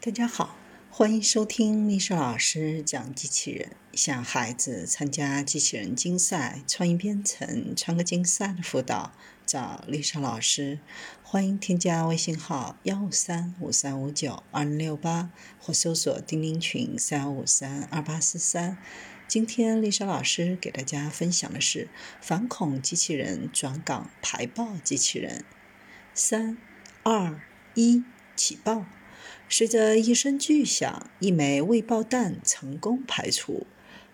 大家好，欢迎收听丽莎老师讲机器人。想孩子参加机器人竞赛、创意编程、创客竞赛的辅导，找丽莎老师。欢迎添加微信号幺五三五三五九二零六八，或搜索钉钉群三五三二八四三。今天丽莎老师给大家分享的是反恐机器人转岗排爆机器人。三、二、一，起爆！随着一声巨响，一枚未爆弹成功排除。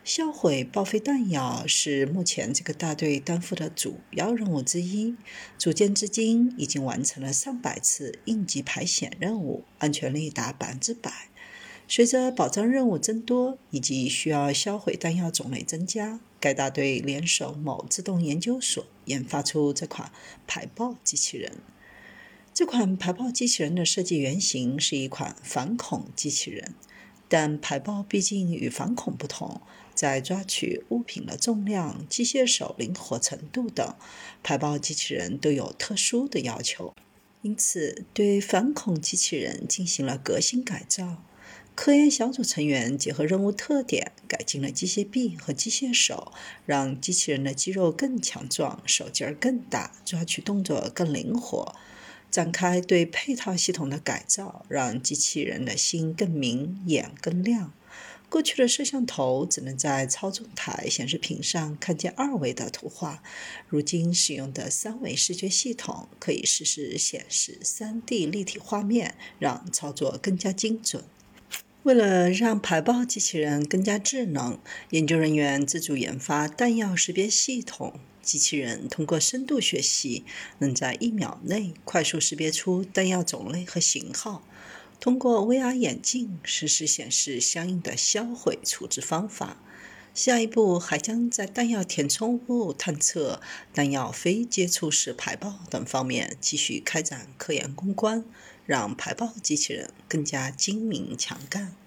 销毁报废弹药是目前这个大队担负的主要任务之一。组建至今，已经完成了上百次应急排险任务，安全率达百分之百。随着保障任务增多，以及需要销毁弹药种类增加，该大队联手某自动研究所，研发出这款排爆机器人。这款排爆机器人的设计原型是一款反恐机器人，但排爆毕竟与反恐不同，在抓取物品的重量、机械手灵活程度等，排爆机器人都有特殊的要求，因此对反恐机器人进行了革新改造。科研小组成员结合任务特点，改进了机械臂和机械手，让机器人的肌肉更强壮、手劲儿更大、抓取动作更灵活。展开对配套系统的改造，让机器人的心更明、眼更亮。过去的摄像头只能在操纵台显示屏上看见二维的图画，如今使用的三维视觉系统可以实时显示 3D 立体画面，让操作更加精准。为了让排爆机器人更加智能，研究人员自主研发弹药识别系统。机器人通过深度学习，能在一秒内快速识别出弹药种类和型号。通过 VR 眼镜实时显示相应的销毁处置方法。下一步还将在弹药填充物探测、弹药非接触式排爆等方面继续开展科研攻关，让排爆机器人更加精明强干。